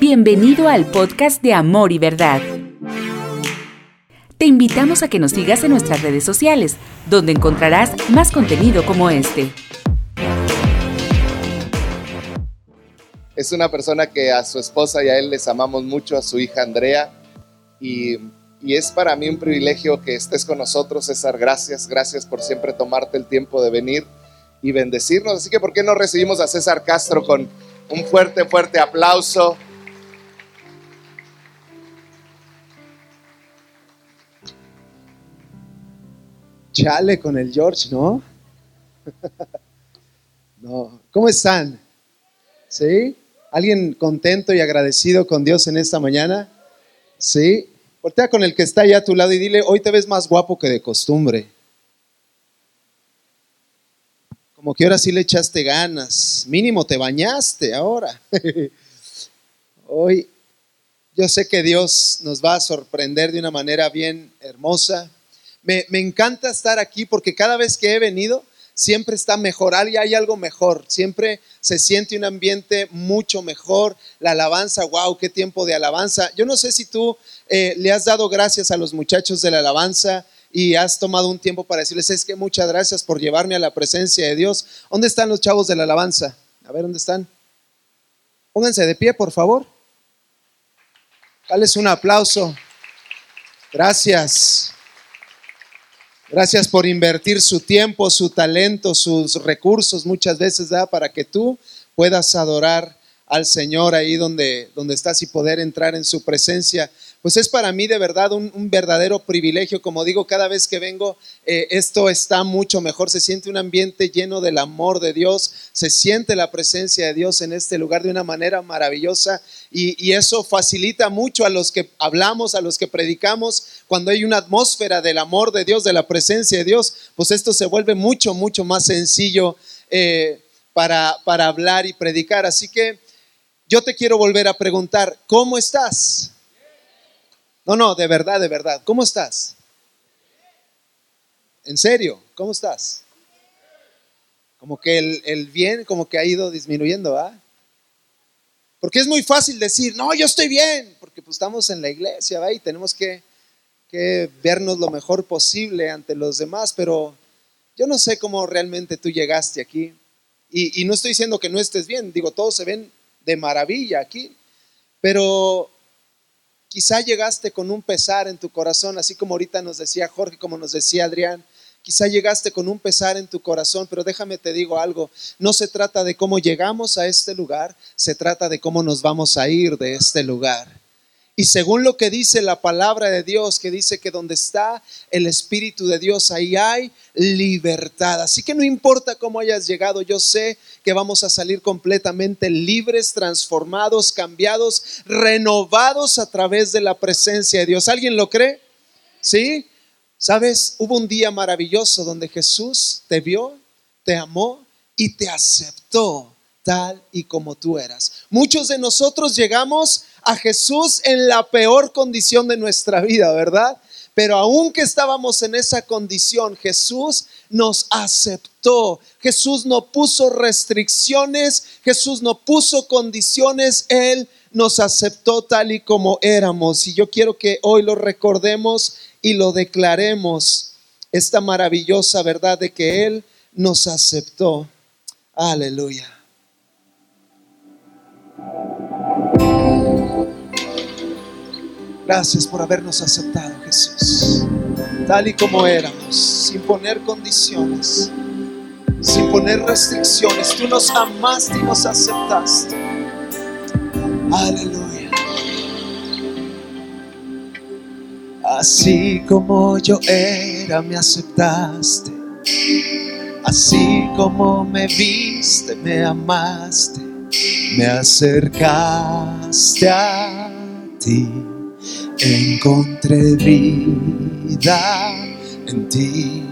Bienvenido al podcast de Amor y Verdad. Te invitamos a que nos sigas en nuestras redes sociales, donde encontrarás más contenido como este. Es una persona que a su esposa y a él les amamos mucho, a su hija Andrea, y, y es para mí un privilegio que estés con nosotros, César. Gracias, gracias por siempre tomarte el tiempo de venir y bendecirnos. Así que, ¿por qué no recibimos a César Castro con un fuerte, fuerte aplauso? Chale con el George, ¿no? no. ¿Cómo están? ¿Sí? ¿Alguien contento y agradecido con Dios en esta mañana? ¿Sí? Voltea con el que está allá a tu lado y dile, hoy te ves más guapo que de costumbre. Como que ahora sí le echaste ganas. Mínimo te bañaste ahora. hoy yo sé que Dios nos va a sorprender de una manera bien hermosa me, encanta estar aquí porque cada vez que he venido, siempre está mejor, hay algo mejor, siempre se siente un ambiente mucho mejor, la alabanza, wow, qué tiempo de alabanza. Yo no sé si tú eh, le has dado gracias a los muchachos de la alabanza y has tomado un tiempo para decirles, es que muchas gracias por llevarme a la presencia de Dios. ¿Dónde están los chavos de la alabanza? A ver, ¿dónde están? Pónganse de pie, por favor. Dales un aplauso. Gracias. Gracias por invertir su tiempo, su talento, sus recursos muchas veces, ¿verdad? Para que tú puedas adorar al Señor ahí donde, donde estás y poder entrar en su presencia pues es para mí de verdad un, verdadero privilegio. Como digo, cada vez que vengo, eh, esto está mucho mejor. Se siente un ambiente lleno del amor de Dios, se siente la presencia de Dios en este lugar de una manera maravillosa y, eso facilita mucho a los que hablamos, a los que predicamos, cuando hay una atmósfera del amor de Dios, de la presencia de Dios, pues esto se vuelve mucho, mucho más sencillo eh, para, para hablar y predicar. Así que yo te quiero volver a preguntar, ¿cómo estás? No, no, de verdad, de verdad. ¿Cómo estás? En serio, ¿cómo estás? Como que el, bien, como que ha ido disminuyendo, ¿ah? Porque es muy fácil decir, no, yo estoy bien, porque pues estamos en la iglesia, ¿va? Y tenemos que, que vernos lo mejor posible ante los demás, pero yo no sé cómo realmente tú llegaste aquí. Y, y, no estoy diciendo que no estés bien, digo, todos se ven de maravilla aquí, pero Quizá llegaste con un pesar en tu corazón, así como ahorita nos decía Jorge, como nos decía Adrián. Quizá llegaste con un pesar en tu corazón, pero déjame te digo algo, no se trata de cómo llegamos a este lugar, se trata de cómo nos vamos a ir de este lugar. Y según lo que dice la palabra de Dios, que dice que donde está el Espíritu de Dios, ahí hay libertad. Así que no importa cómo hayas llegado, yo sé que vamos a salir completamente libres, transformados, cambiados, renovados a través de la presencia de Dios. ¿Alguien lo cree? ¿Sí? ¿Sabes? Hubo un día maravilloso donde Jesús te vio, te amó y te aceptó tal y como tú eras. Muchos de nosotros llegamos a Jesús en la peor condición de nuestra vida, ¿verdad? Pero aunque estábamos en esa condición, Jesús nos aceptó. Jesús no puso restricciones, Jesús no puso condiciones, Él nos aceptó tal y como éramos. Y yo quiero que hoy lo recordemos y lo declaremos, esta maravillosa verdad de que Él nos aceptó. Aleluya. Gracias por habernos aceptado, Jesús, tal y como éramos, sin poner condiciones, sin poner restricciones. Tú nos amaste y nos aceptaste. Aleluya. Así como yo era, me aceptaste. Así como me viste, me amaste, me acercaste a ti encontré vida en ti.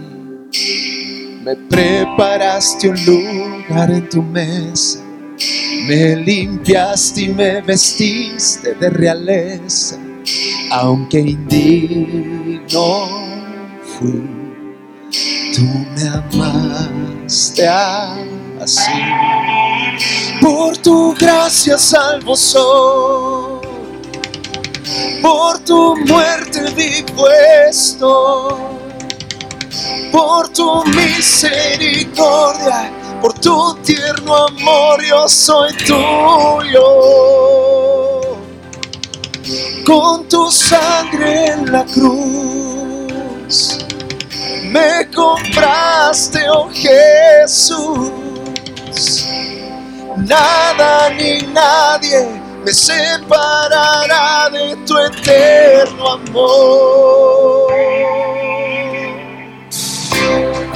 Me preparaste un lugar en tu mesa, me limpiaste y me vestiste de realeza, aunque indigno fui, tú me amaste así. Por tu gracia salvo soy. Por tu muerte vivo estoy. Por tu misericordia, por tu tierno amor yo soy tuyo. Con tu sangre en la cruz me compraste, oh Jesús. Nada ni nadie me separará de tu eterno amor.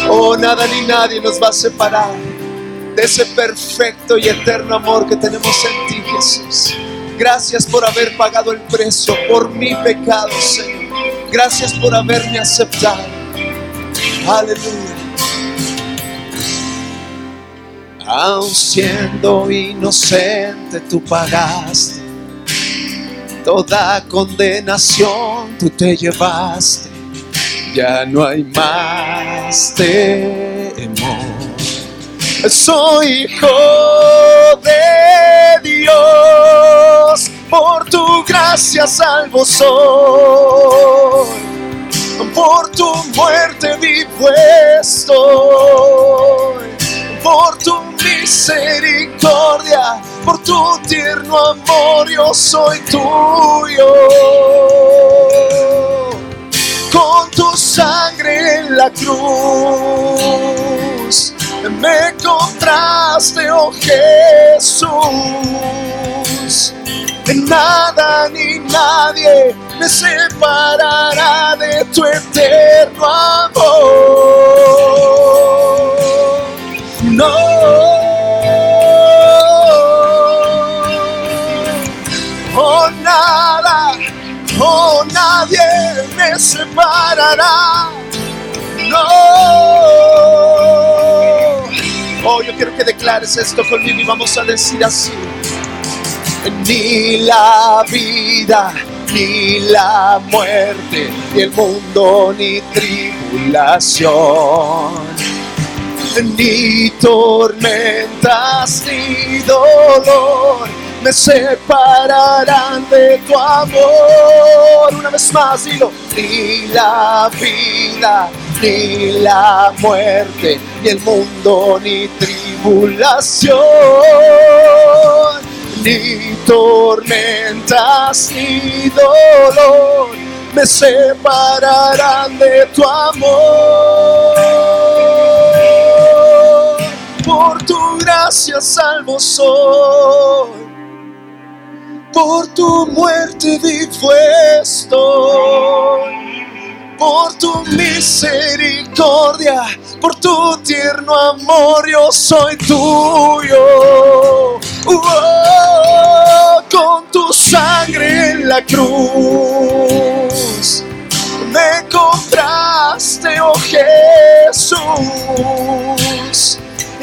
Oh, nada ni nadie nos va a separar de ese perfecto y eterno amor que tenemos en ti, Jesús. Gracias por haber pagado el precio por mi pecado, Señor. Gracias por haberme aceptado. Aleluya. Aun siendo inocente, tú pagaste toda condenación, tú te llevaste. Ya no hay más temor. Soy hijo de Dios, por tu gracia salvo soy. Por tu muerte vivo estoy, por tu misericordia, por tu tierno amor yo soy tuyo. Con tu sangre en la cruz me compraste, oh Jesús. Nada ni nadie me separará de tu eterno amor. No. Nada, oh, nadie me separará. No. Oh, yo quiero que declares esto conmigo y vamos a decir así. Ni la vida, ni la muerte, ni el mundo, ni tribulación, ni tormentas, ni dolor me separarán de tu amor. Una vez más, dilo, ni la vida, ni la muerte, ni el mundo, ni tribulación, ni tormentas, ni dolor, me separarán de tu amor. Por tu gracia salvo soy por tu muerte vivo estoy, por tu misericordia, por tu tierno amor yo soy tuyo. Oh, con tu sangre en la cruz me compraste, oh Jesús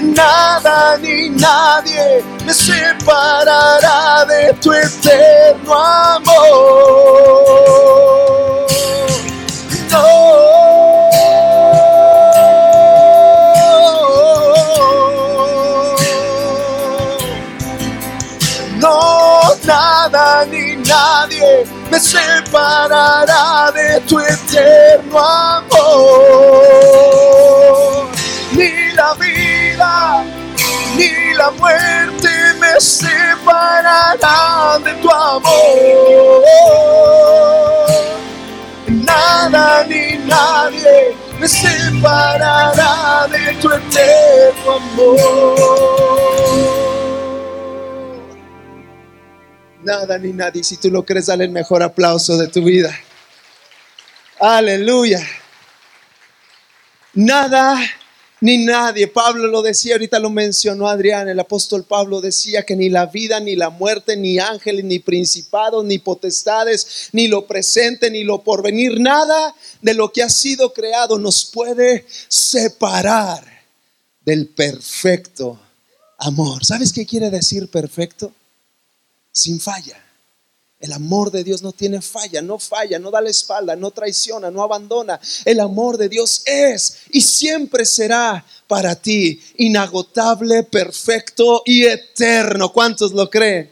nada ni nadie me separará de tu eterno amor. No, nada ni nadie me separará de tu eterno amor. Ni la vida ni la muerte me separará de tu amor. Nada ni nadie me separará de tu eterno amor. Nada ni nadie, si tú lo crees, dale el mejor aplauso de tu vida. Aleluya. Nada ni nadie. Pablo lo decía, ahorita lo mencionó Adrián, el apóstol Pablo decía que ni la vida, ni la muerte, ni ángeles, ni principados, ni potestades, ni lo presente, ni lo porvenir, nada de lo que ha sido creado nos puede separar del perfecto amor. ¿Sabes qué quiere decir perfecto? Sin falla. El amor de Dios no tiene falla, no falla, no da la espalda, no traiciona, no abandona. El amor de Dios es y siempre será para ti inagotable, perfecto y eterno. ¿Cuántos lo creen?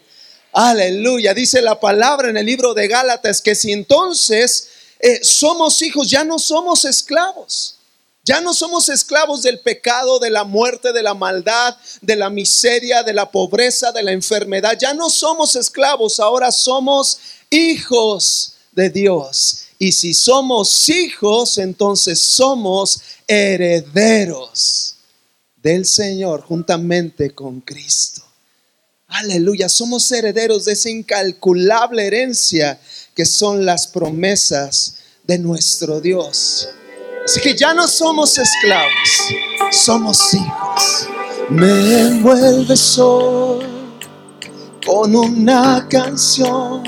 Aleluya. Dice la palabra en el libro de Gálatas que si entonces eh, somos hijos, ya no somos esclavos. Ya no somos esclavos del pecado, de la muerte, de la maldad, de la miseria, de la pobreza, de la enfermedad. Ya no somos esclavos, ahora somos hijos de Dios. Y si somos hijos, entonces somos herederos del Señor juntamente con Cristo. Aleluya, somos herederos de esa incalculable herencia que son las promesas de nuestro Dios. Así que ya no somos esclavos, somos hijos. Me envuelve sol con una canción,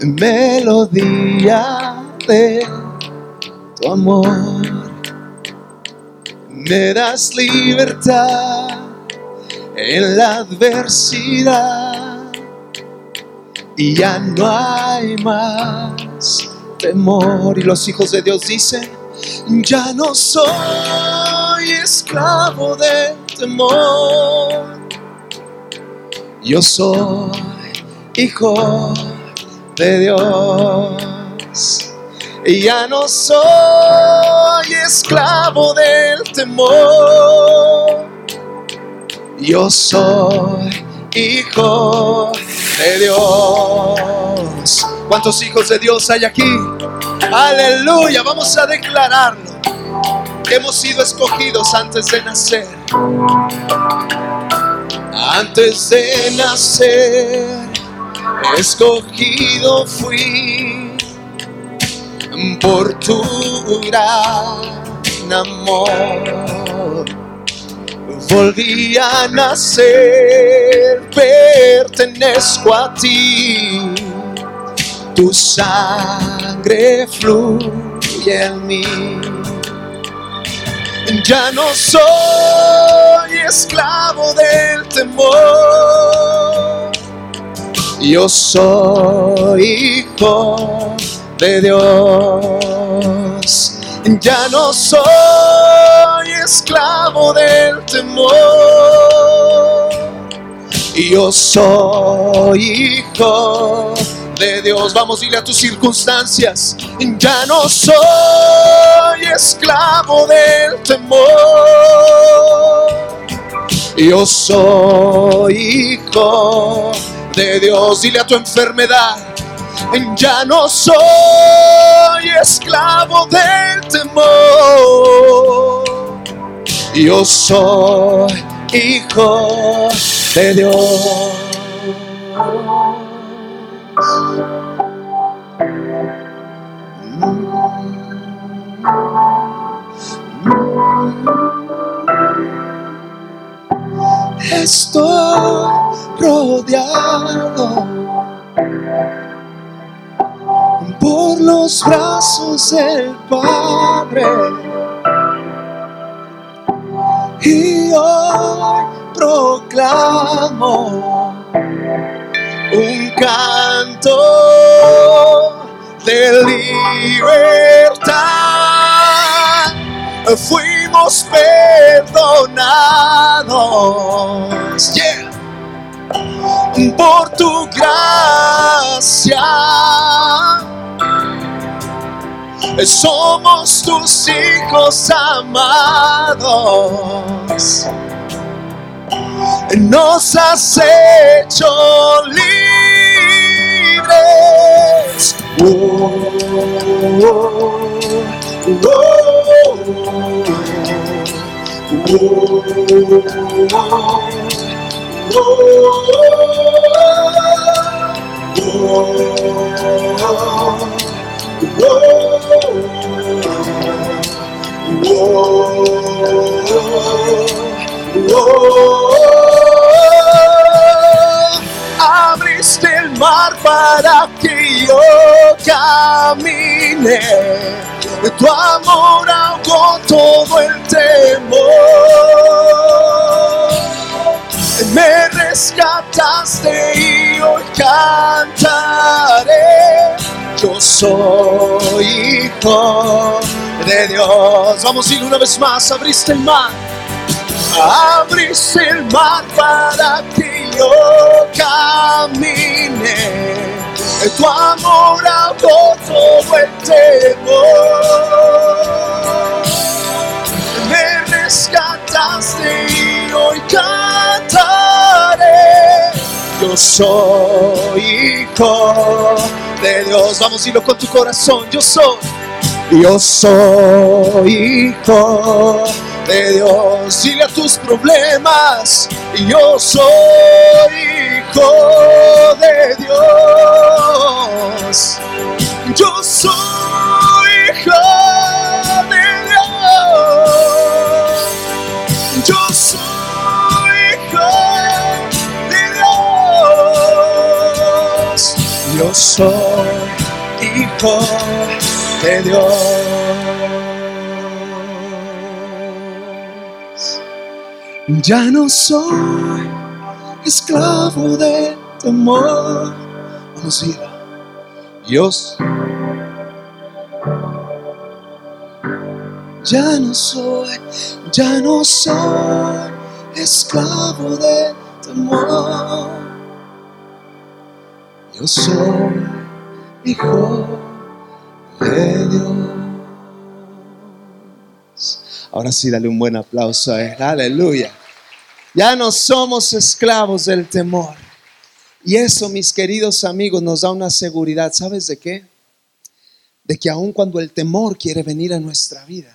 melodía de tu amor. Me das libertad en la adversidad y ya no hay más temor. Y los hijos de Dios dicen, ya no soy esclavo de temor. Yo soy hijo de Dios. Ya no soy esclavo del temor. Yo soy hijo de Dios. ¿Cuántos hijos de Dios hay aquí? Aleluya, vamos a declararlo. Hemos sido escogidos antes de nacer. Antes de nacer, escogido fui por tu gran amor. Volví a nacer, pertenezco a ti tu sangre fluye en mí. Ya no soy esclavo del temor. Yo soy hijo de Dios. Ya no soy esclavo del temor. Yo soy hijo Dios. Vamos, dile a tus circunstancias. Ya no soy esclavo del temor. Yo soy hijo de Dios. Dile a tu enfermedad. Ya no soy esclavo del temor. Yo soy hijo de Dios. Estoy rodeado por los brazos del Padre. Y hoy proclamo un canto de libertad. Fuimos perdonados por tu gracia. Somos tus hijos amados nos has hecho libres. Oh, abriste el mar para que yo camine. Tu amor ahogó todo el temor. Me rescataste y hoy cantaré. Yo soy hijo de Dios. Vamos a ir una vez más. Abriste el mar. Abriste el mar para que yo camine. Tu amor ahogó todo el temor. Me rescataste y hoy cantaré. Yo soy hijo de Dios. Vamos a decirlo con tu corazón. Yo soy. Yo soy hijo de Dios. Dile a tus problemas. Yo soy hijo de Dios. Yo soy hijo de Dios. Yo soy hijo de Dios. Yo soy hijo de Dios. Ya no soy esclavo de temor. Vamos a ir. Dios. Ya no soy, ya no soy esclavo de temor. Yo soy hijo de Dios. Ahora sí, dale un buen aplauso a él. Aleluya. Ya no somos esclavos del temor. Y eso, mis queridos amigos, nos da una seguridad. ¿Sabes de qué? De que aun cuando el temor quiere venir a nuestra vida,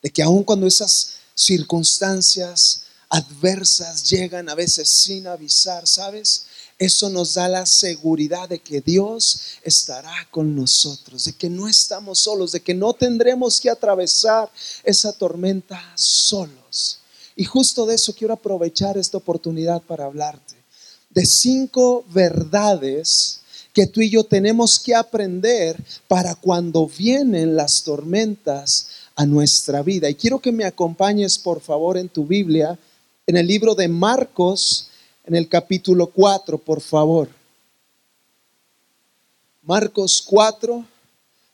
de que aun cuando esas circunstancias adversas llegan a veces sin avisar, ¿sabes? Eso nos da la seguridad de que Dios estará con nosotros, de que no estamos solos, de que no tendremos que atravesar esa tormenta solos. Y justo de eso quiero aprovechar esta oportunidad para hablarte, de cinco verdades que tú y yo tenemos que aprender para cuando vienen las tormentas a nuestra vida. Y quiero que me acompañes, por favor, en tu Biblia, en el libro de Marcos, en el capítulo 4, por favor. Marcos 4,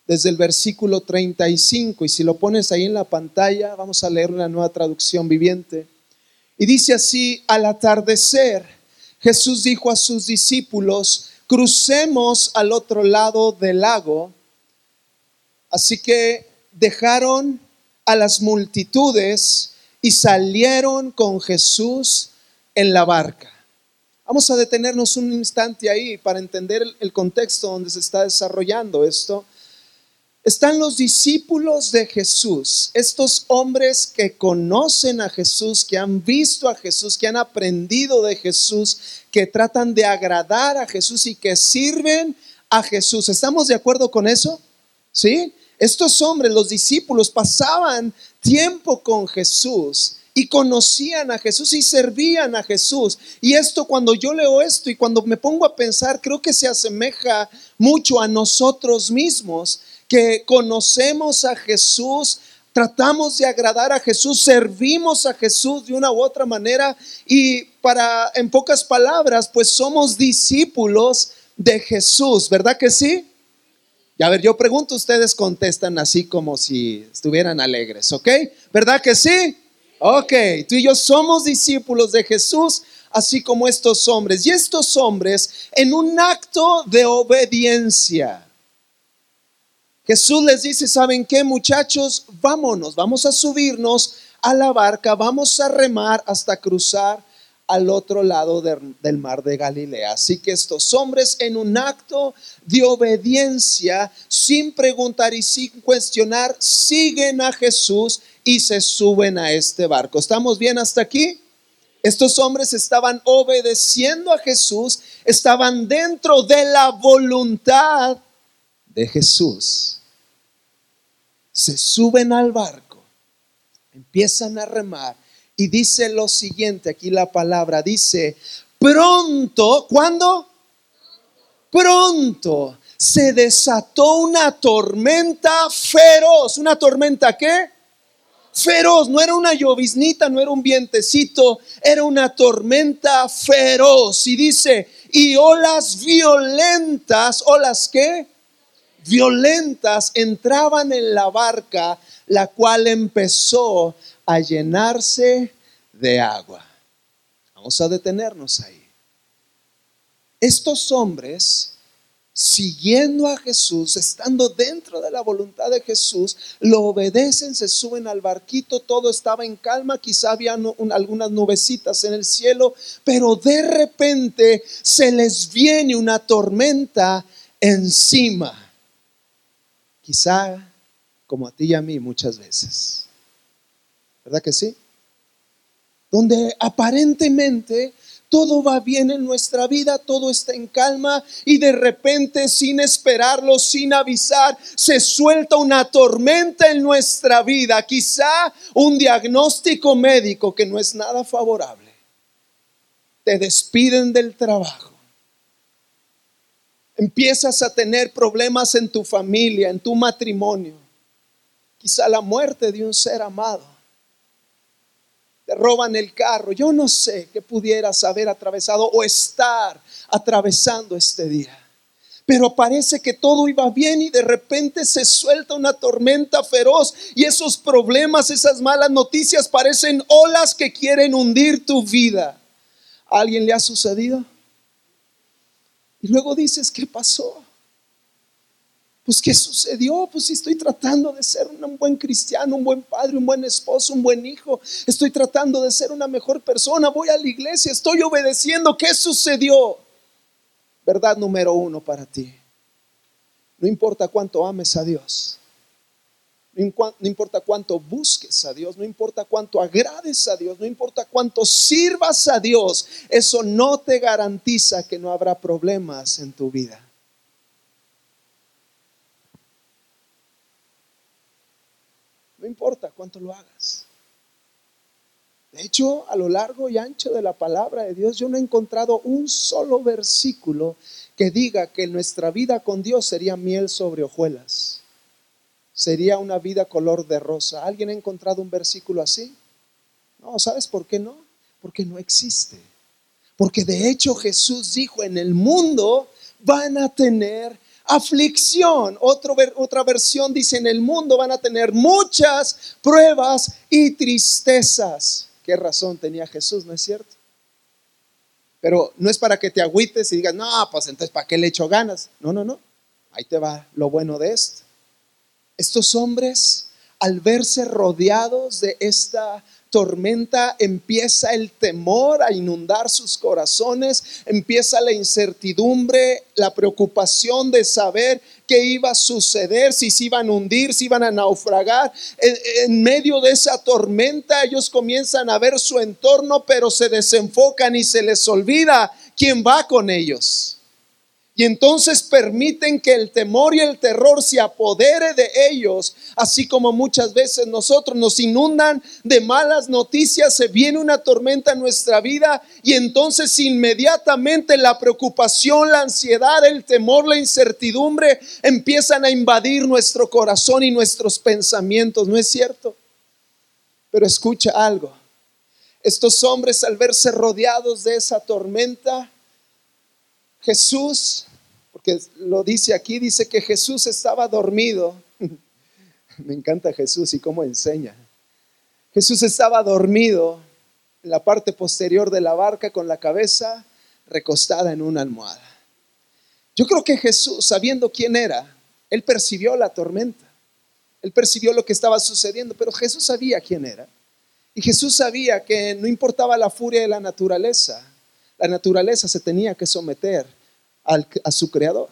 desde el versículo 35, y si lo pones ahí en la pantalla, vamos a leer una nueva traducción viviente. Y dice así, al atardecer, Jesús dijo a sus discípulos, crucemos al otro lado del lago. Así que dejaron a las multitudes y salieron con Jesús en la barca. Vamos a detenernos un instante ahí para entender el contexto donde se está desarrollando esto. Están los discípulos de Jesús, estos hombres que conocen a Jesús, que han visto a Jesús, que han aprendido de Jesús, que tratan de agradar a Jesús y que sirven a Jesús. ¿Estamos de acuerdo con eso? ¿Sí? Estos hombres, los discípulos, pasaban tiempo con Jesús y conocían a Jesús y servían a Jesús. Y esto cuando yo leo esto y cuando me pongo a pensar, creo que se asemeja mucho a nosotros mismos, que conocemos a Jesús, tratamos de agradar a Jesús, servimos a Jesús de una u otra manera y para, en pocas palabras, pues somos discípulos de Jesús, ¿verdad que sí? Y a ver, yo pregunto, ustedes contestan así como si estuvieran alegres, ¿ok? ¿Verdad que sí? Ok, tú y yo somos discípulos de Jesús, así como estos hombres. Y estos hombres, en un acto de obediencia, Jesús les dice, ¿saben qué muchachos? Vámonos, vamos a subirnos a la barca, vamos a remar hasta cruzar al otro lado del mar de Galilea. Así que estos hombres en un acto de obediencia, sin preguntar y sin cuestionar, siguen a Jesús y se suben a este barco. ¿Estamos bien hasta aquí? Estos hombres estaban obedeciendo a Jesús, estaban dentro de la voluntad de Jesús. Se suben al barco, empiezan a remar y dice lo siguiente, aquí la palabra dice, pronto, ¿cuándo? Pronto se desató una tormenta feroz. ¿Una tormenta qué? Feroz, no era una lloviznita, no era un vientecito, era una tormenta feroz. Y dice, y olas violentas, olas qué? Violentas entraban en la barca, la cual empezó a llenarse de agua. Vamos a detenernos ahí. Estos hombres siguiendo a Jesús, estando dentro de la voluntad de Jesús, lo obedecen, se suben al barquito, todo estaba en calma, quizá había algunas nubecitas en el cielo, pero de repente se les viene una tormenta encima. Quizá como a ti y a mí muchas veces. ¿Verdad que sí? Donde aparentemente todo va bien en nuestra vida, todo está en calma y de repente sin esperarlo, sin avisar, se suelta una tormenta en nuestra vida, quizá un diagnóstico médico que no es nada favorable. Te despiden del trabajo. Empiezas a tener problemas en tu familia, en tu matrimonio. Quizá la muerte de un ser amado te roban el carro. Yo no sé qué pudieras haber atravesado o estar atravesando este día. Pero parece que todo iba bien y de repente se suelta una tormenta feroz y esos problemas, esas malas noticias parecen olas que quieren hundir tu vida. ¿A alguien le ha sucedido? Y luego dices, ¿qué pasó? Pues ¿qué sucedió? Pues estoy tratando de ser un buen cristiano, un buen padre, un buen esposo, un buen hijo. Estoy tratando de ser una mejor persona. Voy a la iglesia, estoy obedeciendo. ¿Qué sucedió? Verdad número uno para ti. No importa cuánto ames a Dios. No importa cuánto busques a Dios, no importa cuánto agrades a Dios, no importa cuánto sirvas a Dios, eso no te garantiza que no habrá problemas en tu vida. No importa cuánto lo hagas. De hecho, a lo largo y ancho de la palabra de Dios, yo no he encontrado un solo versículo que diga que nuestra vida con Dios sería miel sobre hojuelas. Sería una vida color de rosa. ¿Alguien ha encontrado un versículo así? No, ¿sabes por qué no? Porque no existe. Porque de hecho Jesús dijo, en el mundo van a tener aflicción. otra versión dice, en el mundo van a tener muchas pruebas y tristezas. ¿Qué razón tenía Jesús, no es cierto? Pero no es para que te agüites y digas, no, pues entonces, ¿para qué le echo ganas? No, no, no. Ahí te va lo bueno de esto. Estos hombres, al verse rodeados de esta tormenta empieza el temor a inundar sus corazones, empieza la incertidumbre, la preocupación de saber qué iba a suceder, si se iban a hundir, si iban a naufragar. En, medio de esa tormenta ellos comienzan a ver su entorno, pero se desenfocan y se les olvida quién va con ellos. Y entonces permiten que el temor y el terror se apodere de ellos, así como muchas veces nosotros nos inundan de malas noticias, se viene una tormenta en nuestra vida y entonces inmediatamente la preocupación, la ansiedad, el temor, la incertidumbre empiezan a invadir nuestro corazón y nuestros pensamientos, ¿no es cierto? Pero escucha algo, estos hombres al verse rodeados de esa tormenta, Jesús, porque lo dice aquí, dice que Jesús estaba dormido. Me encanta Jesús y cómo enseña. Jesús estaba dormido en la parte posterior de la barca con la cabeza recostada en una almohada. Yo creo que Jesús, sabiendo quién era, él percibió la tormenta. Él percibió lo que estaba sucediendo, pero Jesús sabía quién era. Y Jesús sabía que no importaba la furia de la naturaleza, la naturaleza se tenía que someter a su creador.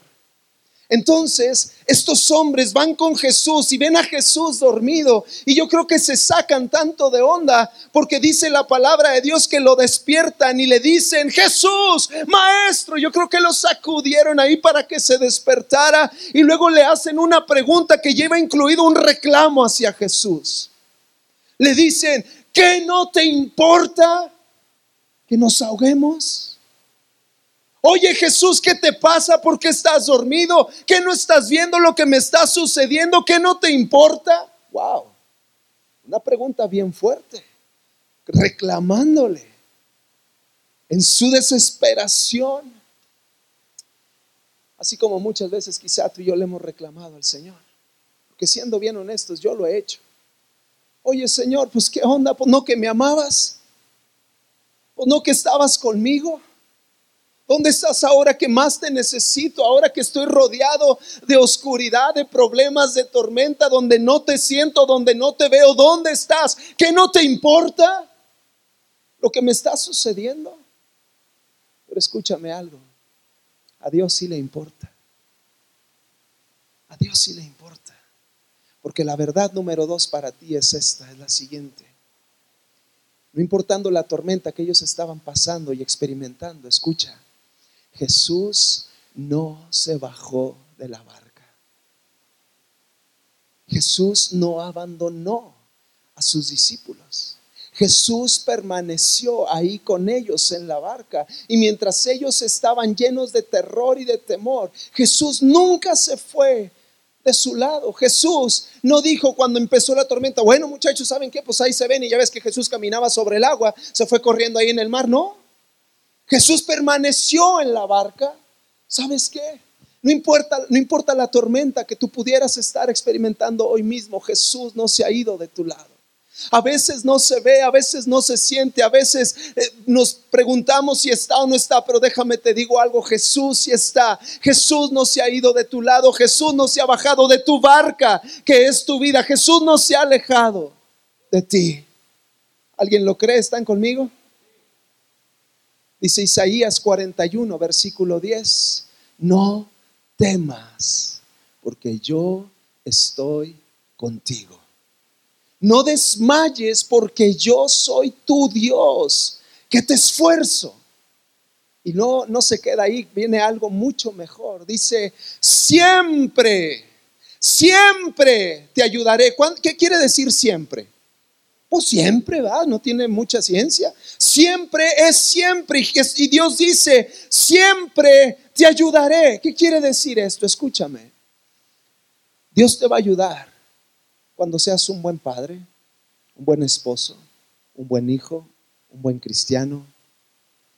Entonces, estos hombres van con Jesús y ven a Jesús dormido. Y yo creo que se sacan tanto de onda porque dice la palabra de Dios que lo despiertan y le dicen, Jesús, maestro. Yo creo que lo sacudieron ahí para que se despertara. Y luego le hacen una pregunta que lleva incluido un reclamo hacia Jesús. Le dicen, ¿qué no te importa que nos ahoguemos? Oye Jesús, ¿qué te pasa? ¿Por qué estás dormido? ¿Qué no estás viendo lo que me está sucediendo? ¿Qué no te importa? Wow. Una pregunta bien fuerte. Reclamándole en su desesperación. Así como muchas veces quizá tú y yo le hemos reclamado al Señor. Porque siendo bien honestos, yo lo he hecho. Oye Señor, pues qué onda, pues no que me amabas, pues no que estabas conmigo. ¿Dónde estás ahora que más te necesito? Ahora que estoy rodeado de oscuridad, de problemas, de tormenta, donde no te siento, donde no te veo. ¿Dónde estás? ¿Qué no te importa lo que me está sucediendo? Pero escúchame algo. A Dios sí le importa. A Dios sí le importa. Porque la verdad número dos para ti es esta, es la siguiente. No importando la tormenta que ellos estaban pasando y experimentando, escucha, Jesús no se bajó de la barca. Jesús no abandonó a sus discípulos. Jesús permaneció ahí con ellos en la barca y mientras ellos estaban llenos de terror y de temor, Jesús nunca se fue de su lado. Jesús no dijo cuando empezó la tormenta, bueno muchachos, ¿saben qué? Pues ahí se ven y ya ves que Jesús caminaba sobre el agua, se fue corriendo ahí en el mar, no. Jesús permaneció en la barca. ¿Sabes qué? No importa, no importa la tormenta que tú pudieras estar experimentando hoy mismo, Jesús no se ha ido de tu lado. A veces no se ve, a veces no se siente, a veces eh, nos preguntamos si está o no está, pero déjame te digo algo, Jesús sí está. Jesús no se ha ido de tu lado, Jesús no se ha bajado de tu barca, que es tu vida. Jesús no se ha alejado de ti. ¿Alguien lo cree? ¿Están conmigo? Dice Isaías 41, versículo 10, no temas, porque yo estoy contigo. No desmayes, porque yo soy tu Dios, que te esfuerzo. Y no, no se queda ahí, viene algo mucho mejor. Dice, siempre, siempre te ayudaré. ¿Qué quiere decir siempre? Siempre, va, no tiene mucha ciencia. Siempre es siempre. Y Dios dice, siempre te ayudaré. ¿Qué quiere decir esto? Escúchame. Dios te va a ayudar cuando seas un buen padre, un buen esposo, un buen hijo, un buen cristiano,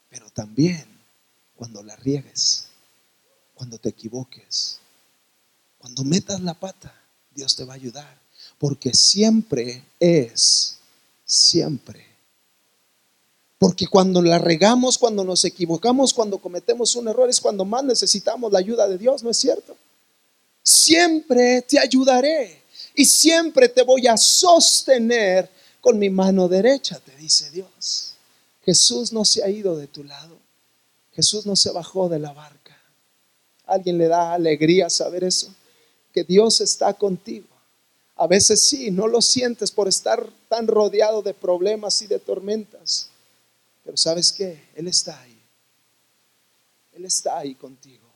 pero también cuando la riegues, cuando te equivoques, cuando metas la pata, Dios te va a ayudar, porque siempre es siempre. Porque cuando la regamos, cuando nos equivocamos, cuando cometemos un error, es cuando más necesitamos la ayuda de Dios, ¿no es cierto? Siempre te ayudaré y siempre te voy a sostener con mi mano derecha, te dice Dios. Jesús no se ha ido de tu lado. Jesús no se bajó de la barca. ¿Alguien le da alegría saber eso? Que Dios está contigo. A veces sí, no lo sientes por estar tan rodeado de problemas y de tormentas. Pero sabes qué? Él está ahí. Él está ahí contigo.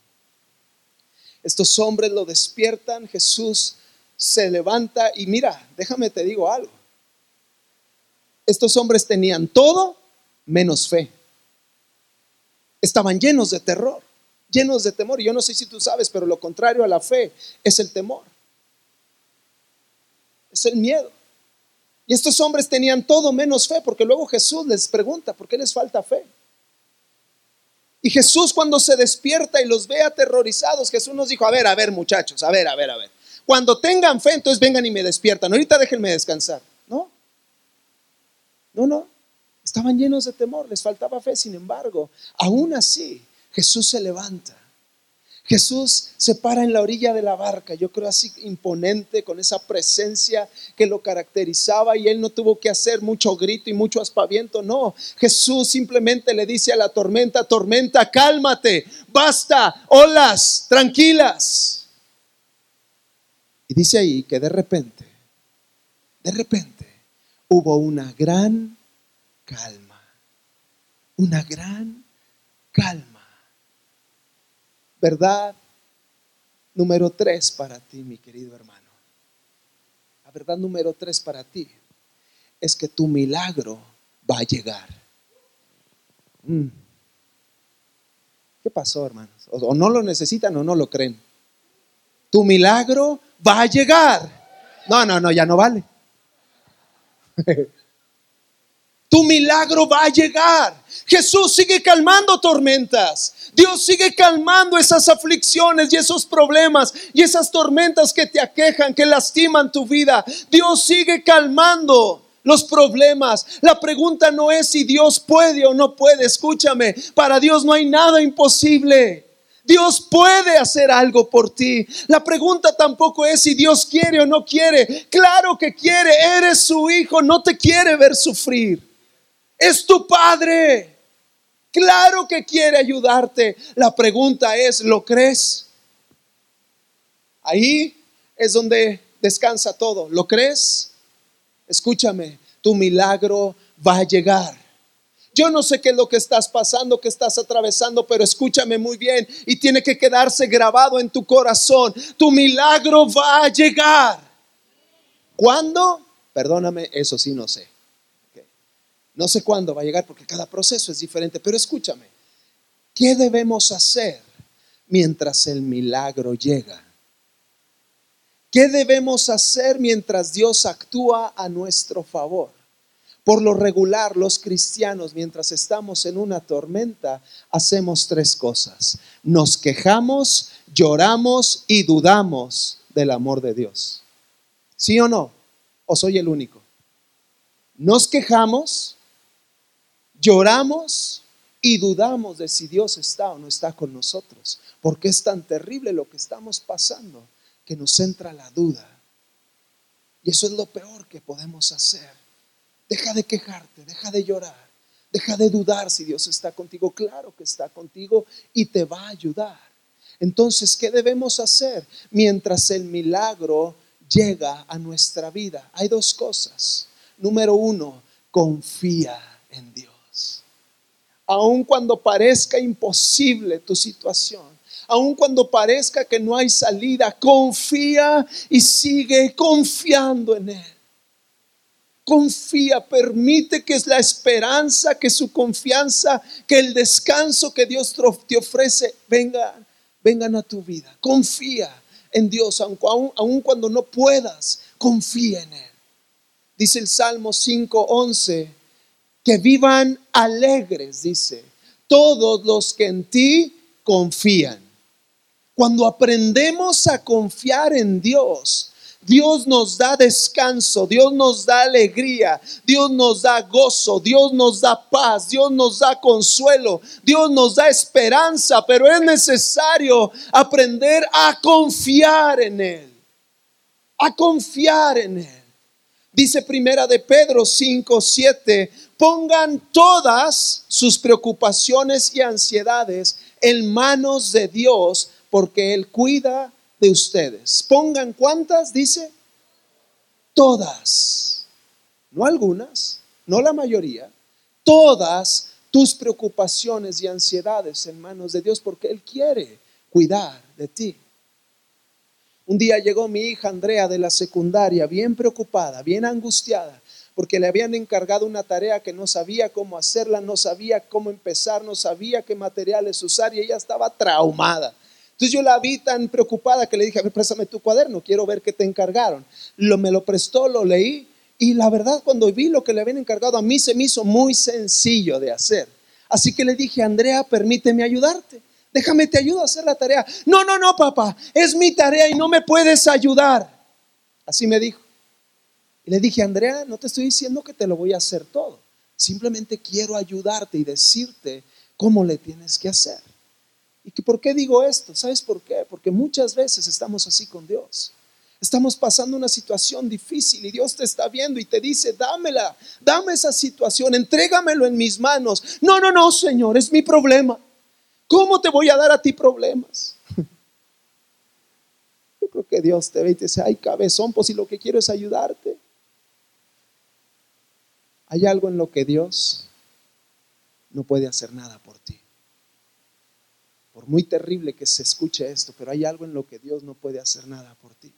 Estos hombres lo despiertan, Jesús se levanta y mira, déjame te digo algo. Estos hombres tenían todo menos fe. Estaban llenos de terror, llenos de temor. Yo no sé si tú sabes, pero lo contrario a la fe es el temor es el miedo. Y estos hombres tenían todo menos fe, porque luego Jesús les pregunta, ¿por qué les falta fe? Y Jesús cuando se despierta y los ve aterrorizados, Jesús nos dijo, a ver, a ver muchachos, a ver, a ver, a ver. Cuando tengan fe, entonces vengan y me despiertan. Ahorita déjenme descansar. No, no, no. Estaban llenos de temor, les faltaba fe. Sin embargo, aún así, Jesús se levanta Jesús se para en la orilla de la barca, yo creo así imponente, con esa presencia que lo caracterizaba y él no tuvo que hacer mucho grito y mucho aspaviento, no. Jesús simplemente le dice a la tormenta, tormenta, cálmate, basta, olas, tranquilas. Y dice ahí que de repente, de repente, hubo una gran calma, una gran calma verdad número tres para ti, mi querido hermano. La verdad número tres para ti es que tu milagro va a llegar. Mm. ¿Qué pasó, hermanos? O, no lo necesitan o no lo creen. Tu milagro va a llegar. No, no, no, ya no vale. Tu milagro va a llegar. Jesús sigue calmando tormentas. Dios sigue calmando esas aflicciones y esos problemas y esas tormentas que te aquejan, que lastiman tu vida. Dios sigue calmando los problemas. La pregunta no es si Dios puede o no puede. Escúchame, para Dios no hay nada imposible. Dios puede hacer algo por ti. La pregunta tampoco es si Dios quiere o no quiere. Claro que quiere. Eres su hijo. No te quiere ver sufrir. Es tu padre. Claro que quiere ayudarte. La pregunta es, ¿lo crees? Ahí es donde descansa todo. ¿Lo crees? Escúchame, tu milagro va a llegar. Yo no sé qué es lo que estás pasando, que estás atravesando, pero escúchame muy bien y tiene que quedarse grabado en tu corazón. Tu milagro va a llegar. ¿Cuándo? Perdóname, eso sí no sé. No sé cuándo va a llegar porque cada proceso es diferente, pero escúchame, ¿qué debemos hacer mientras el milagro llega? ¿Qué debemos hacer mientras Dios actúa a nuestro favor? Por lo regular, los cristianos, mientras estamos en una tormenta, hacemos tres cosas. Nos quejamos, lloramos y dudamos del amor de Dios. ¿Sí o no? ¿O soy el único? Nos quejamos, lloramos y dudamos de si Dios está o no está con nosotros, porque es tan terrible lo que estamos pasando que nos entra la duda. Y eso es lo peor que podemos hacer. Deja de quejarte, deja de llorar, deja de dudar si Dios está contigo. Claro que está contigo y te va a ayudar. Entonces, ¿qué debemos hacer mientras el milagro llega a nuestra vida? Hay dos cosas. Número uno, confía en Dios aun cuando parezca imposible tu situación, aun cuando parezca que no hay salida, confía y sigue confiando en Él. Confía, permite que es la esperanza, que su confianza, que el descanso que Dios te ofrece vengan, vengan a tu vida. Confía en Dios, aun, aun cuando no puedas, confía en Él. Dice el Salmo 5:11 que vivan alegres, dice, todos los que en ti confían. Cuando aprendemos a confiar en Dios, Dios nos da descanso, Dios nos da alegría, Dios nos da gozo, Dios nos da paz, Dios nos da consuelo, Dios nos da esperanza, pero es necesario aprender a confiar en Él, a confiar en Él. Dice primera de Pedro 5, 7, pongan todas sus preocupaciones y ansiedades en manos de Dios, porque Él cuida de ustedes. Pongan cuántas, dice, todas, no algunas, no la mayoría, todas tus preocupaciones y ansiedades en manos de Dios, porque Él quiere cuidar de ti. Un día llegó mi hija Andrea de la secundaria, bien preocupada, bien angustiada, porque le habían encargado una tarea que no sabía cómo hacerla, no sabía cómo empezar, no sabía qué materiales usar y ella estaba traumada. Entonces yo la vi tan preocupada que le dije, a préstame tu cuaderno, quiero ver qué te encargaron. Lo, me lo prestó, lo leí y la verdad cuando vi lo que le habían encargado a mí se me hizo muy sencillo de hacer. Así que le dije, Andrea, permíteme ayudarte. Déjame, te ayudo a hacer la tarea. No, no, no, papá, es mi tarea y no me puedes ayudar. Así me dijo. Y le dije, Andrea, no te estoy diciendo que te lo voy a hacer todo. Simplemente quiero ayudarte y decirte cómo le tienes que hacer. ¿Y que, por qué digo esto? ¿Sabes por qué? Porque muchas veces estamos así con Dios. Estamos pasando una situación difícil y Dios te está viendo y te dice, dámela, dame esa situación, entrégamelo en mis manos. No, no, no, Señor, es mi problema. ¿Cómo te voy a dar a ti problemas? Yo creo que Dios te ve y te dice, ay cabezón, pues si lo que quiero es ayudarte. Hay algo en lo que Dios no puede hacer nada por ti. Por muy terrible que se escuche esto, pero hay algo en lo que Dios no puede hacer nada por ti.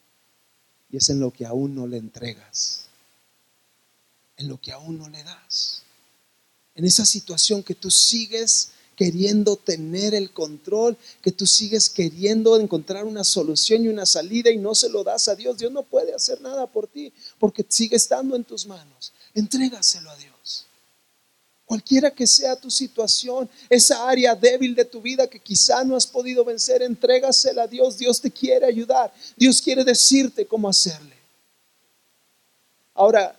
Y es en lo que aún no le entregas. En lo que aún no le das. En esa situación que tú sigues queriendo tener el control, que tú sigues queriendo encontrar una solución y una salida y no se lo das a Dios. Dios no puede hacer nada por ti porque sigue estando en tus manos. Entrégaselo a Dios. Cualquiera que sea tu situación, esa área débil de tu vida que quizá no has podido vencer, entrégasela a Dios. Dios te quiere ayudar. Dios quiere decirte cómo hacerle. Ahora,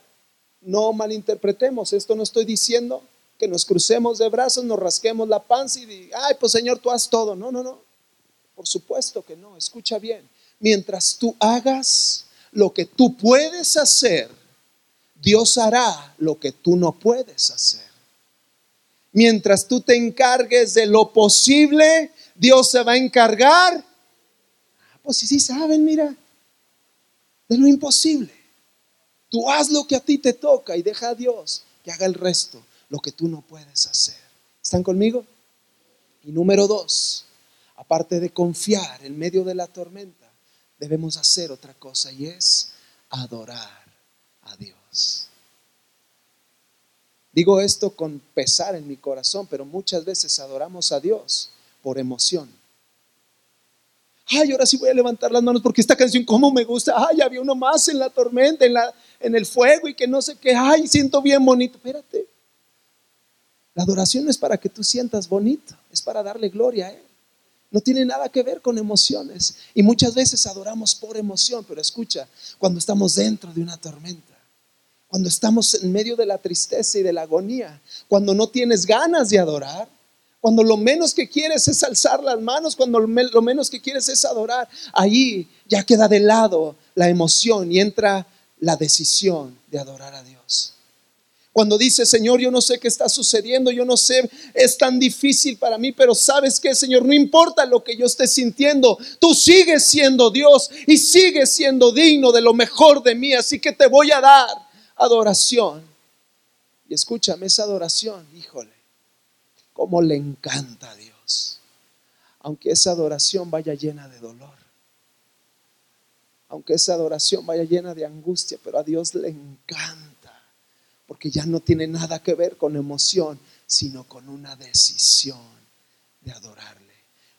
no malinterpretemos, esto no estoy diciendo que nos crucemos de brazos, nos rasquemos la panza y diga, ay, pues Señor, tú haz todo. No, no, no. Por supuesto que no. Escucha bien. Mientras tú hagas lo que tú puedes hacer, Dios hará lo que tú no puedes hacer. Mientras tú te encargues de lo posible, Dios se va a encargar. Ah, pues sí, sí saben, mira, de lo imposible. Tú haz lo que a ti te toca y deja a Dios que haga el resto, lo que tú no puedes hacer. ¿Están conmigo? Y número dos, aparte de confiar en medio de la tormenta, debemos hacer otra cosa y es adorar a Dios. Digo esto con pesar en mi corazón, pero muchas veces adoramos a Dios por emoción. Ay, ahora sí voy a levantar las manos porque esta canción, ¿cómo me gusta? Ay, había uno más en la tormenta, en, la, en el fuego y que no sé qué. Ay, siento bien bonito. Espérate. La adoración no es para que tú sientas bonito, es para darle gloria a Él. No tiene nada que ver con emociones. Y muchas veces adoramos por emoción, pero escucha, cuando estamos dentro de una tormenta cuando estamos en medio de la tristeza y de la agonía, cuando no tienes ganas de adorar, cuando lo menos que quieres es alzar las manos, cuando lo menos que quieres es adorar, ahí ya queda de lado la emoción y entra la decisión de adorar a Dios. Cuando dice, Señor, yo no sé qué está sucediendo, yo no sé, es tan difícil para mí, pero sabes que, Señor, no importa lo que yo esté sintiendo, tú sigues siendo Dios y sigues siendo digno de lo mejor de mí, así que te voy a dar adoración. Y escúchame, esa adoración, híjole, cómo le encanta a Dios. Aunque esa adoración vaya llena de dolor. Aunque esa adoración vaya llena de angustia, pero a Dios le encanta. Porque ya no tiene nada que ver con emoción, sino con una decisión de adorarle.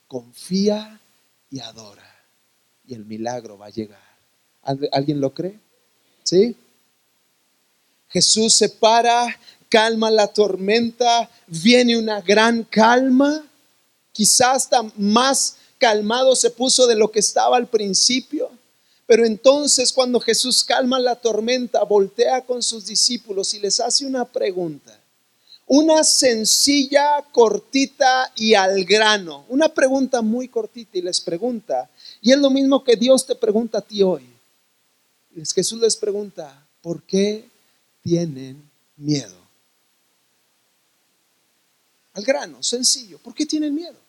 Confía y adora. Y el milagro va a llegar. ¿Alguien lo cree? ¿Sí? Jesús se para, calma la tormenta, viene una gran calma, quizás más calmado se puso de lo que estaba al principio. Pero entonces cuando Jesús calma la tormenta, voltea con sus discípulos y les hace una pregunta. Una sencilla, cortita y al grano. Una pregunta muy cortita y les pregunta. Y es lo mismo que Dios te pregunta a ti hoy. Jesús les pregunta, ¿por qué tienen miedo? Al grano, sencillo. ¿Por qué tienen miedo?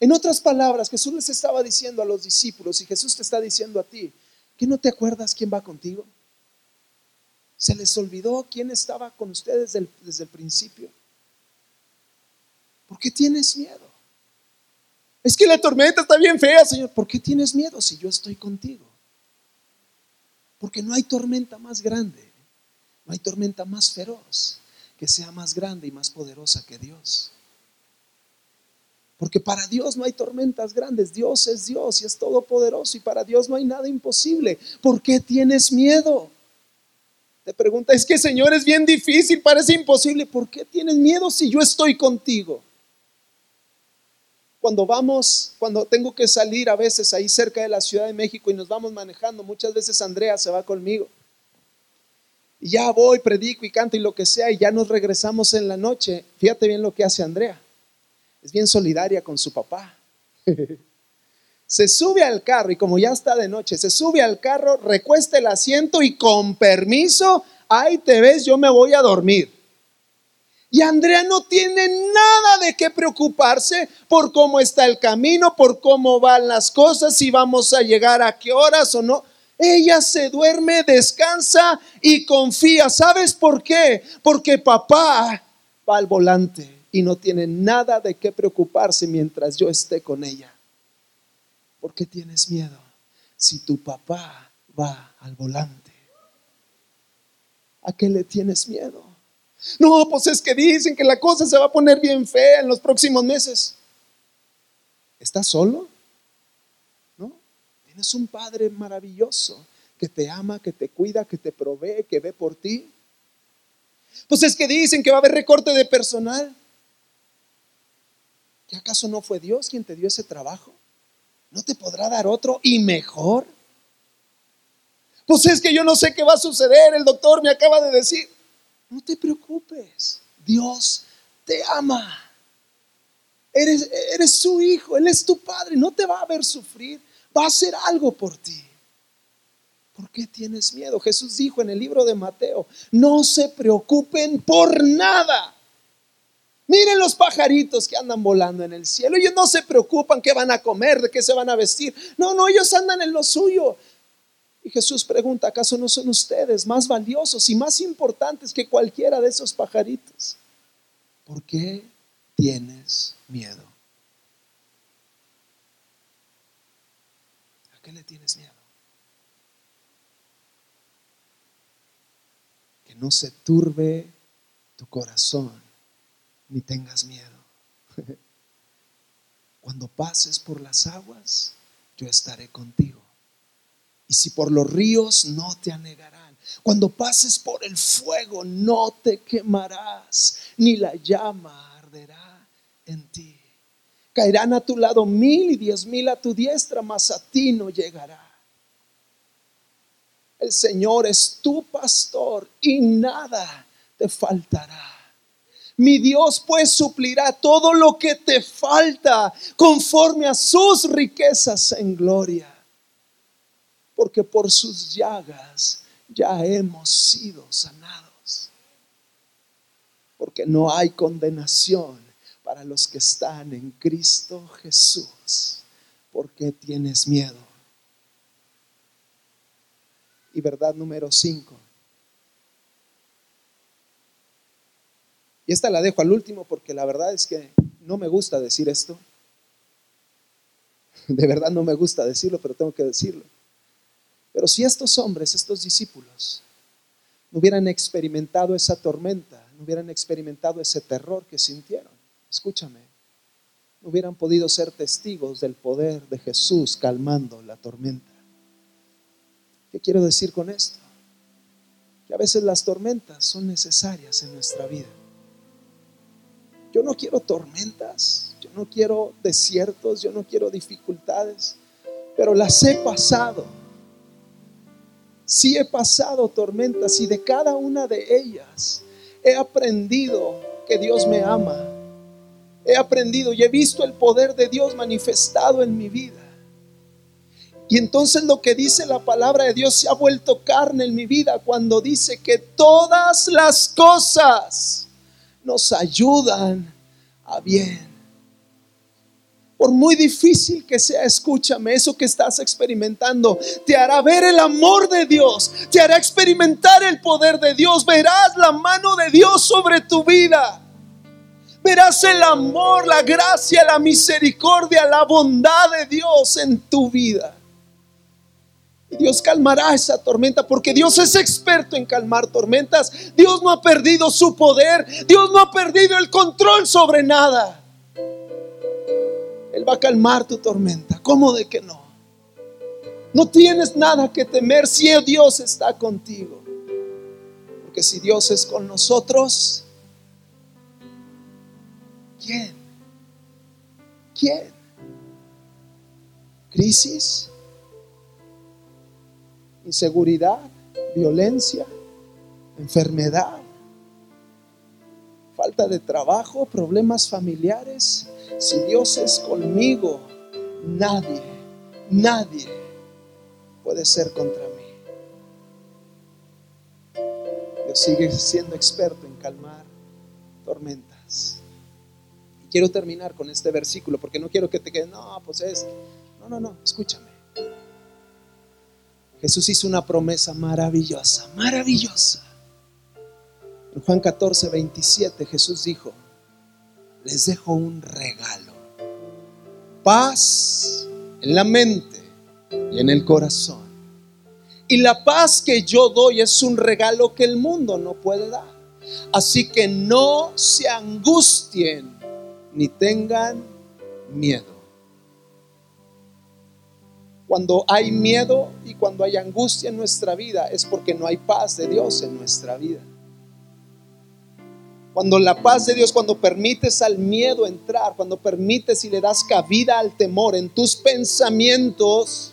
En otras palabras, Jesús les estaba diciendo a los discípulos y Jesús te está diciendo a ti, ¿que no te acuerdas quién va contigo? ¿Se les olvidó quién estaba con ustedes desde el, desde el principio? ¿Por qué tienes miedo? Es que la tormenta está bien fea, Señor. ¿Por qué tienes miedo si yo estoy contigo? Porque no hay tormenta más grande no hay tormenta más feroz que sea más grande y más poderosa que Dios. Porque para Dios no hay tormentas grandes. Dios es Dios y es todopoderoso. Y para Dios no hay nada imposible. ¿Por qué tienes miedo? Te pregunta, es que Señor es bien difícil, parece imposible. ¿Por qué tienes miedo si yo estoy contigo? Cuando vamos, cuando tengo que salir a veces ahí cerca de la Ciudad de México y nos vamos manejando, muchas veces Andrea se va conmigo. Y ya voy, predico y canto y lo que sea, y ya nos regresamos en la noche. Fíjate bien lo que hace Andrea. Es bien solidaria con su papá. se sube al carro y como ya está de noche, se sube al carro, recuesta el asiento y con permiso, ahí te ves, yo me voy a dormir. Y Andrea no tiene nada de qué preocuparse por cómo está el camino, por cómo van las cosas, si vamos a llegar a qué horas o no. Ella se duerme, descansa y confía. ¿Sabes por qué? Porque papá va al volante y no tiene nada de qué preocuparse mientras yo esté con ella. ¿Por qué tienes miedo? Si tu papá va al volante, ¿a qué le tienes miedo? No, pues es que dicen que la cosa se va a poner bien fea en los próximos meses. ¿Estás solo? Es un Padre maravilloso que te ama, que te cuida, que te provee, que ve por ti. Pues es que dicen que va a haber recorte de personal. ¿Qué acaso no fue Dios quien te dio ese trabajo? ¿No te podrá dar otro y mejor? Pues es que yo no sé qué va a suceder, el doctor me acaba de decir. No te preocupes, Dios te ama. Eres, eres su hijo, Él es tu padre, no te va a ver sufrir, va a hacer algo por ti. ¿Por qué tienes miedo? Jesús dijo en el libro de Mateo, no se preocupen por nada. Miren los pajaritos que andan volando en el cielo. Ellos no se preocupan qué van a comer, de qué se van a vestir. No, no, ellos andan en lo suyo. Y Jesús pregunta, ¿acaso no son ustedes más valiosos y más importantes que cualquiera de esos pajaritos? ¿Por qué tienes miedo? ¿A qué le tienes miedo? Que no se turbe tu corazón ni tengas miedo. Cuando pases por las aguas, yo estaré contigo y si por los ríos no te anegarán. Cuando pases por el fuego no te quemarás, ni la llama arderá en ti. Caerán a tu lado mil y diez mil a tu diestra, mas a ti no llegará. El Señor es tu pastor y nada te faltará. Mi Dios pues suplirá todo lo que te falta conforme a sus riquezas en gloria porque por sus llagas ya hemos sido sanados. Porque no hay condenación para los que están en Cristo Jesús. ¿Por qué tienes miedo? Y verdad número 5. Y esta la dejo al último porque la verdad es que no me gusta decir esto. De verdad no me gusta decirlo, pero tengo que decirlo. Pero si estos hombres, estos discípulos, no hubieran experimentado esa tormenta, no hubieran experimentado ese terror que sintieron, escúchame, no hubieran podido ser testigos del poder de Jesús calmando la tormenta. ¿Qué quiero decir con esto? Que a veces las tormentas son necesarias en nuestra vida. Yo no quiero tormentas, yo no quiero desiertos, yo no quiero dificultades, pero las he pasado Sí he pasado tormentas y de cada una de ellas he aprendido que Dios me ama. He aprendido y he visto el poder de Dios manifestado en mi vida. Y entonces lo que dice la palabra de Dios se ha vuelto carne en mi vida cuando dice que todas las cosas nos ayudan a bien por muy difícil que sea, escúchame, eso que estás experimentando te hará ver el amor de Dios, te hará experimentar el poder de Dios, verás la mano de Dios sobre tu vida. Verás el amor, la gracia, la misericordia, la bondad de Dios en tu vida. Y Dios calmará esa tormenta porque Dios es experto en calmar tormentas. Dios no ha perdido su poder. Dios no ha perdido el control sobre nada. Él va a calmar tu tormenta. ¿Cómo de que no? No tienes nada que temer si Dios está contigo. Porque si Dios es con nosotros, ¿quién? ¿Quién? ¿Crisis? ¿Inseguridad? ¿Violencia? ¿Enfermedad? ¿Falta de trabajo? ¿Problemas familiares? Si Dios es conmigo, nadie, nadie puede ser contra mí. Dios sigue siendo experto en calmar tormentas. Quiero terminar con este versículo porque no quiero que te quede, no, pues es, no, no, no, escúchame. Jesús hizo una promesa maravillosa, maravillosa. En Juan 14, 27 Jesús dijo, les dejo un regalo. Paz en la mente y en el corazón. Y la paz que yo doy es un regalo que el mundo no puede dar. Así que no se angustien ni tengan miedo. Cuando hay miedo y cuando hay angustia en nuestra vida es porque no hay paz de Dios en nuestra vida. Cuando la paz de Dios, cuando permites al miedo entrar, cuando permites y le das cabida al temor en tus pensamientos,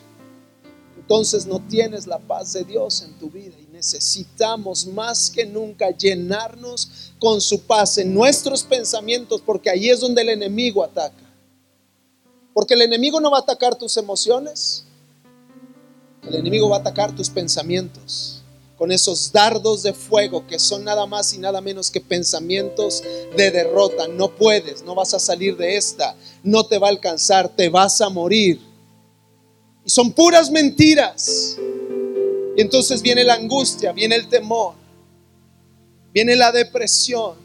entonces no tienes la paz de Dios en tu vida. Y necesitamos más que nunca llenarnos con su paz en nuestros pensamientos, porque ahí es donde el enemigo ataca. Porque el enemigo no va a atacar tus emociones, el enemigo va a atacar tus pensamientos con esos dardos de fuego que son nada más y nada menos que pensamientos de derrota. No puedes, no vas a salir de esta, no te va a alcanzar, te vas a morir. Y son puras mentiras. Y entonces viene la angustia, viene el temor, viene la depresión,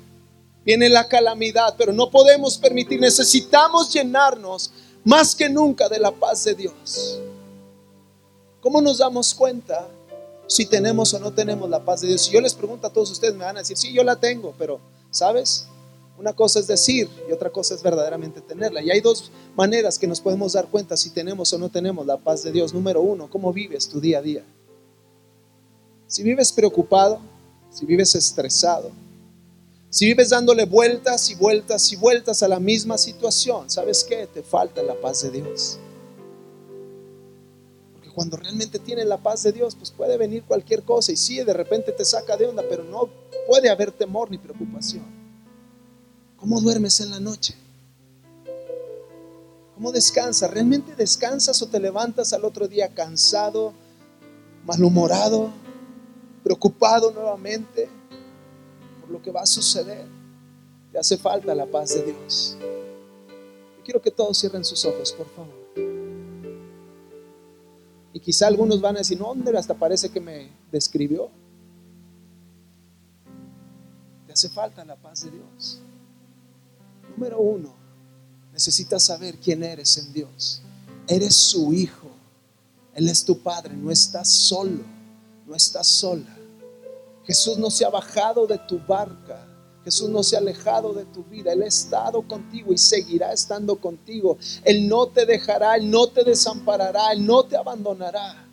viene la calamidad, pero no podemos permitir, necesitamos llenarnos más que nunca de la paz de Dios. ¿Cómo nos damos cuenta? si tenemos o no tenemos la paz de Dios. Si yo les pregunto a todos ustedes, me van a decir, sí, yo la tengo, pero, ¿sabes? Una cosa es decir y otra cosa es verdaderamente tenerla. Y hay dos maneras que nos podemos dar cuenta si tenemos o no tenemos la paz de Dios. Número uno, ¿cómo vives tu día a día? Si vives preocupado, si vives estresado, si vives dándole vueltas y vueltas y vueltas a la misma situación, ¿sabes qué? Te falta la paz de Dios cuando realmente tienes la paz de Dios, pues puede venir cualquier cosa y sí, de repente te saca de onda, pero no puede haber temor ni preocupación. ¿Cómo duermes en la noche? ¿Cómo descansas? ¿Realmente descansas o te levantas al otro día cansado, malhumorado, preocupado nuevamente lo que va a suceder? Te hace falta la paz de Dios. Yo quiero que todos cierren sus ojos, por favor. Y quizá algunos van a decir, no, hasta parece que me describió. Te hace falta la paz de Dios. Número uno, necesitas saber quién eres en Dios. Eres su hijo. Él es tu padre. No estás solo. No estás sola. Jesús no se ha bajado de tu barca. Jesús no se ha alejado de tu vida, Él ha estado contigo y seguirá estando contigo. Él no te dejará, Él no te desamparará, Él no te abandonará.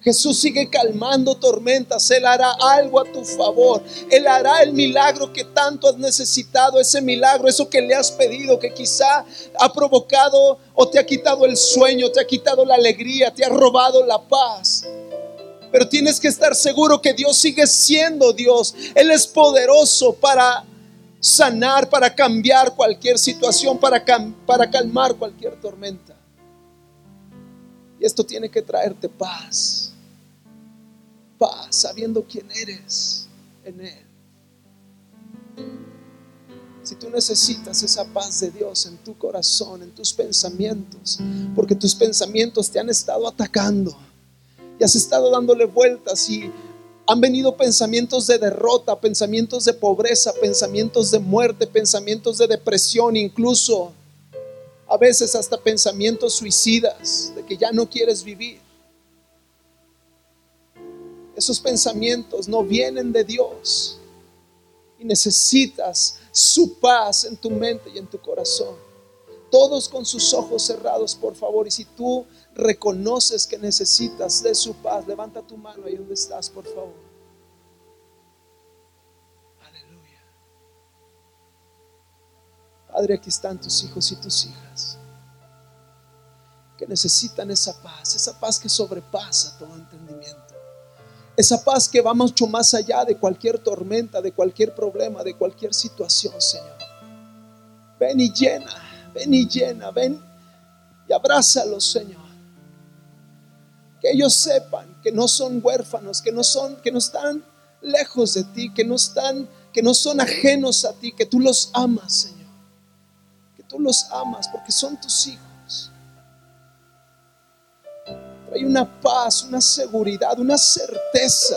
Jesús sigue calmando tormentas, Él hará algo a tu favor, Él hará el milagro que tanto has necesitado, ese milagro, eso que le has pedido, que quizá ha provocado o te ha quitado el sueño, te ha quitado la alegría, te ha robado la paz. Pero tienes que estar seguro que Dios sigue siendo Dios. Él es poderoso para sanar, para cambiar cualquier situación, para, para calmar cualquier tormenta. Y esto tiene que traerte paz. Paz, sabiendo quién eres en Él. Si tú necesitas esa paz de Dios en tu corazón, en tus pensamientos, porque tus pensamientos te han estado atacando y has estado dándole vueltas y han venido pensamientos de derrota, pensamientos de pobreza, pensamientos de muerte, pensamientos de depresión, incluso a veces hasta pensamientos suicidas, de que ya no quieres vivir. Esos pensamientos no vienen de Dios y necesitas su paz en tu mente y en tu corazón. Todos con sus ojos cerrados, por favor. Y si tú reconoces que necesitas de su paz, levanta tu mano ahí donde estás, por favor. Aleluya. Padre, aquí están tus hijos y tus hijas que necesitan esa paz, esa paz que sobrepasa todo entendimiento. Esa paz que va mucho más allá de cualquier tormenta, de cualquier problema, de cualquier situación, Señor. Ven y llena, ven y llena, ven y abrázalos, Señor que ellos sepan que no son huérfanos, que no son, que no están lejos de ti, que no están, que no son ajenos a ti, que tú los amas, Señor. Que tú los amas porque son tus hijos. Hay una paz, una seguridad, una certeza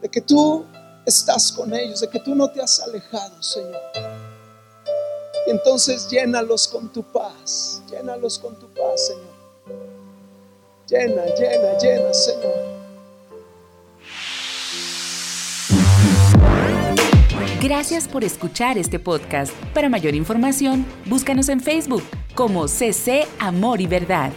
de que tú estás con ellos, de que tú no te has alejado, Señor. Entonces llénalos con tu paz, llénalos con tu paz, Señor. Llena, llena, llena, Señor. Gracias por escuchar este podcast. Para mayor información, búscanos en Facebook como CC Amor y Verdad.